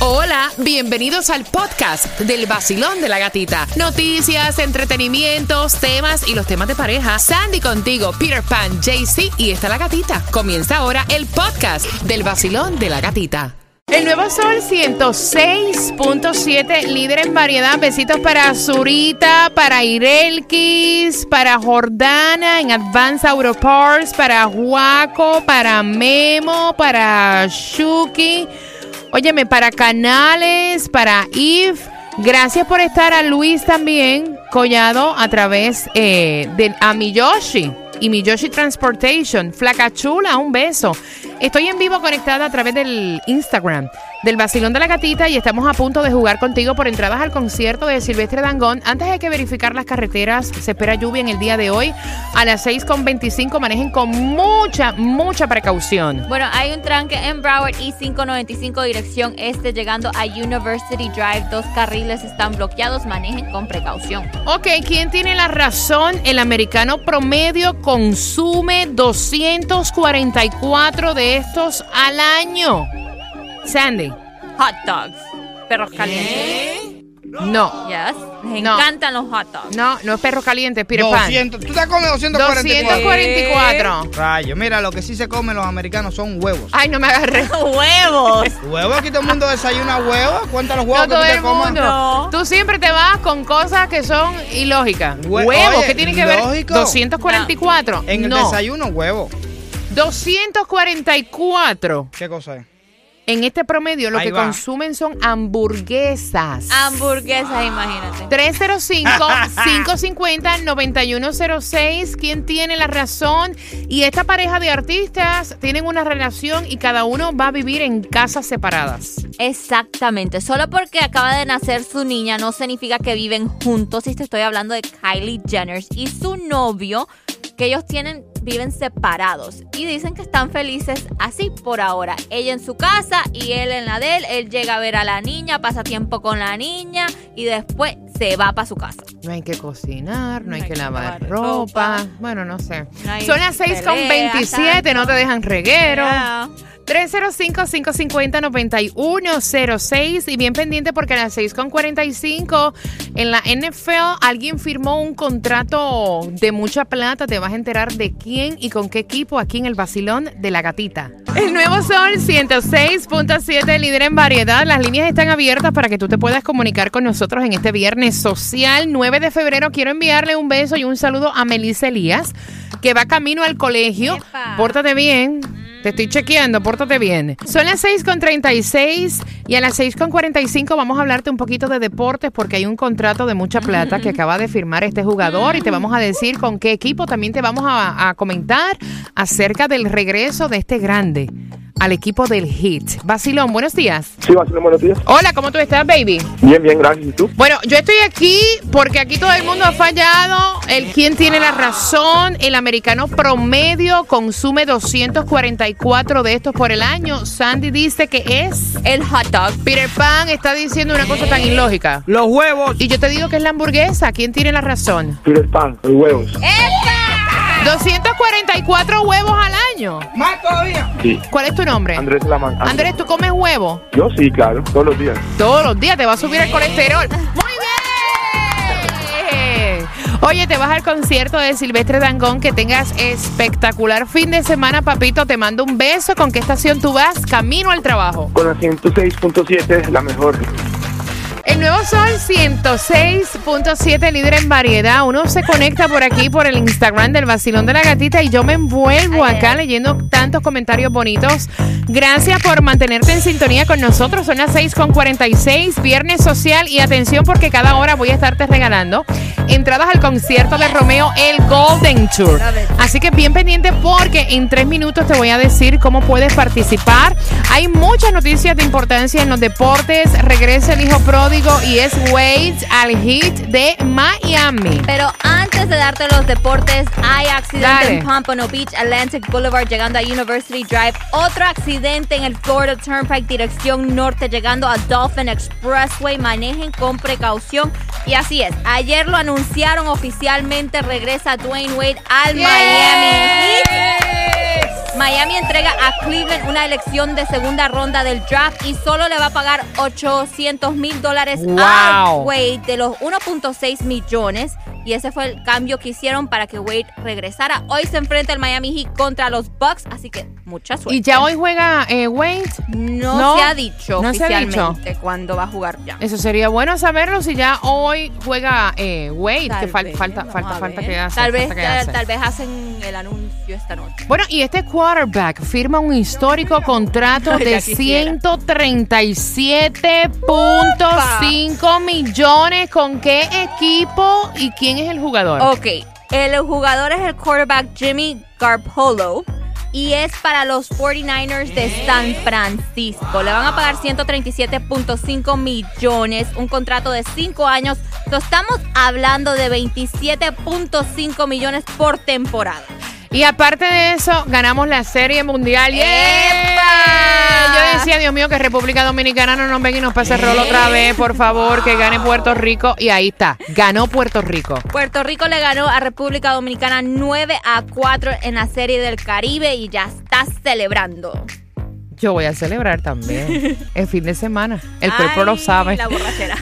Hola, bienvenidos al podcast del vacilón de la gatita. Noticias, entretenimientos, temas y los temas de pareja. Sandy contigo, Peter Pan, JC y está la gatita. Comienza ahora el podcast del vacilón de la gatita. El nuevo sol 106.7, líder en variedad. Besitos para Zurita, para Irelkis, para Jordana en Advance Auropars, para Juaco, para Memo, para Shuki. Óyeme, para Canales, para Eve. Gracias por estar a Luis también, Collado, a través eh, de a Miyoshi y Miyoshi Transportation. Flaca chula, un beso. Estoy en vivo conectada a través del Instagram del Vacilón de la Gatita y estamos a punto de jugar contigo por entradas al concierto de Silvestre Dangón. Antes hay que verificar las carreteras. Se espera lluvia en el día de hoy. A las 6.25 manejen con mucha, mucha precaución. Bueno, hay un tranque en Broward y 595 dirección este llegando a University Drive. Dos carriles están bloqueados. Manejen con precaución. Ok, ¿quién tiene la razón? El americano promedio consume 244 de estos al año. Sandy. Hot dogs. Perros calientes. No. Yes. Les No. encantan los hot dogs. No, no es perro caliente, es Peter Pan. 200. ¿Tú te comes 244? 244. Rayo, mira, lo que sí se comen los americanos son huevos. Ay, no me agarré. ¡Huevos! ¿Huevos? Aquí todo el mundo desayuna huevos. Cuéntanos los huevos No todo que tú el te comas. mundo. No. Tú siempre te vas con cosas que son ilógicas. Hue- Huevos, oye, ¿qué tiene que ver? lógico. 244. En el no. desayuno, huevo. 244. ¿Qué cosa es? En este promedio lo Ahí que va. consumen son hamburguesas. Hamburguesas, imagínate. 305-550-9106. ¿Quién tiene la razón? Y esta pareja de artistas tienen una relación y cada uno va a vivir en casas separadas. Exactamente. Solo porque acaba de nacer su niña no significa que viven juntos. Y te estoy hablando de Kylie Jenner y su novio, que ellos tienen, viven separados. Y dicen que están felices así por ahora. Ella en su casa y él en la de él. Él llega a ver a la niña, pasa tiempo con la niña y después se va para su casa. No hay que cocinar, no hay, No hay que que lavar lavar ropa. ropa. Bueno, no sé. No Son las 6 con pelea, 27, no te dejan reguero. 305-550-9106 y bien pendiente porque a las 6 con 45 en la NFL alguien firmó un contrato de mucha plata. Te vas a enterar de quién y con qué equipo aquí en el Basilón de la Gatita. El nuevo Sol 106.7, líder en variedad. Las líneas están abiertas para que tú te puedas comunicar con nosotros en este viernes social 9 de febrero. Quiero enviarle un beso y un saludo a Melissa Elías que va camino al colegio. Epa. Pórtate bien. Te estoy chequeando, pórtate bien. Son las 6.36 y a las 6.45 vamos a hablarte un poquito de deportes porque hay un contrato de mucha plata que acaba de firmar este jugador y te vamos a decir con qué equipo. También te vamos a, a comentar acerca del regreso de este grande al equipo del Hit. Basilón, buenos días. Sí, Basilón, buenos días. Hola, ¿cómo tú estás, baby? Bien, bien, gracias. ¿Y tú? Bueno, yo estoy aquí porque aquí todo el mundo ha fallado. El quien tiene la razón, el americano promedio consume 244 de estos por el año. Sandy dice que es. El hot dog. Peter Pan está diciendo una cosa tan ilógica. Los huevos. Y yo te digo que es la hamburguesa. ¿Quién tiene la razón? Peter Pan, los huevos. 244 huevos al año. Más todavía. Sí. ¿Cuál es tu nombre? Andrés Lamán. Andrés, ¿tú comes huevo? Yo sí, claro, todos los días. Todos los días te va a subir el colesterol. ¡Muy bien! Oye, te vas al concierto de Silvestre Dangón. Que tengas espectacular fin de semana, papito. Te mando un beso. ¿Con qué estación tú vas? Camino al trabajo. Con la 106.7 es la mejor. El nuevo Sol 106.7, líder en variedad. Uno se conecta por aquí, por el Instagram del Vacilón de la Gatita y yo me envuelvo Ay, acá leyendo tantos comentarios bonitos. Gracias por mantenerte en sintonía con nosotros. Son las 6.46, viernes social y atención porque cada hora voy a estarte regalando entradas al concierto de Romeo, el Golden Tour. Así que bien pendiente porque en tres minutos te voy a decir cómo puedes participar. Hay muchas noticias de importancia en los deportes. Regresa el hijo pródigo y es Wade al hit de Miami. Pero antes de darte los deportes, hay accidente Dale. en Pompano Beach, Atlantic Boulevard, llegando a University Drive. Otro accidente en el Florida Turnpike, dirección norte, llegando a Dolphin Expressway. Manejen con precaución. Y así es, ayer lo anunciaron oficialmente, regresa Dwayne Wade al Miami Heat. Miami entrega a Cleveland una elección de segunda ronda del draft y solo le va a pagar 800 mil dólares a. Wade de los 1.6 millones. Y ese fue el cambio que hicieron para que Wade regresara. Hoy se enfrenta el Miami Heat contra los Bucks, así que mucha suerte. Y ya hoy juega eh, Wade. no, No, se ha dicho no se ha dicho. oficialmente cuándo va a jugar ya. Eso sería bueno saberlo si ya hoy juega eh, Wade, Tal que fal- vez, falta, falta, falta que hace. Tal vez, tal, vez hacen el anuncio esta noche. Bueno, y este quarterback firma un histórico contrato de quisiera. 137.5 millones. ¿Con qué equipo y quién es el jugador? Ok, el jugador es el quarterback Jimmy Garoppolo y es para los 49ers de San Francisco. Le van a pagar 137.5 millones, un contrato de 5 años. Estamos hablando de 27.5 millones por temporada. Y aparte de eso, ganamos la Serie Mundial. ¡Epa! Yo decía, Dios mío, que República Dominicana no nos venga y nos pase el rol otra vez, por favor, que gane Puerto Rico. Y ahí está, ganó Puerto Rico. Puerto Rico le ganó a República Dominicana 9 a 4 en la Serie del Caribe y ya está celebrando. Yo voy a celebrar también el fin de semana. El cuerpo lo sabe. La borrachera.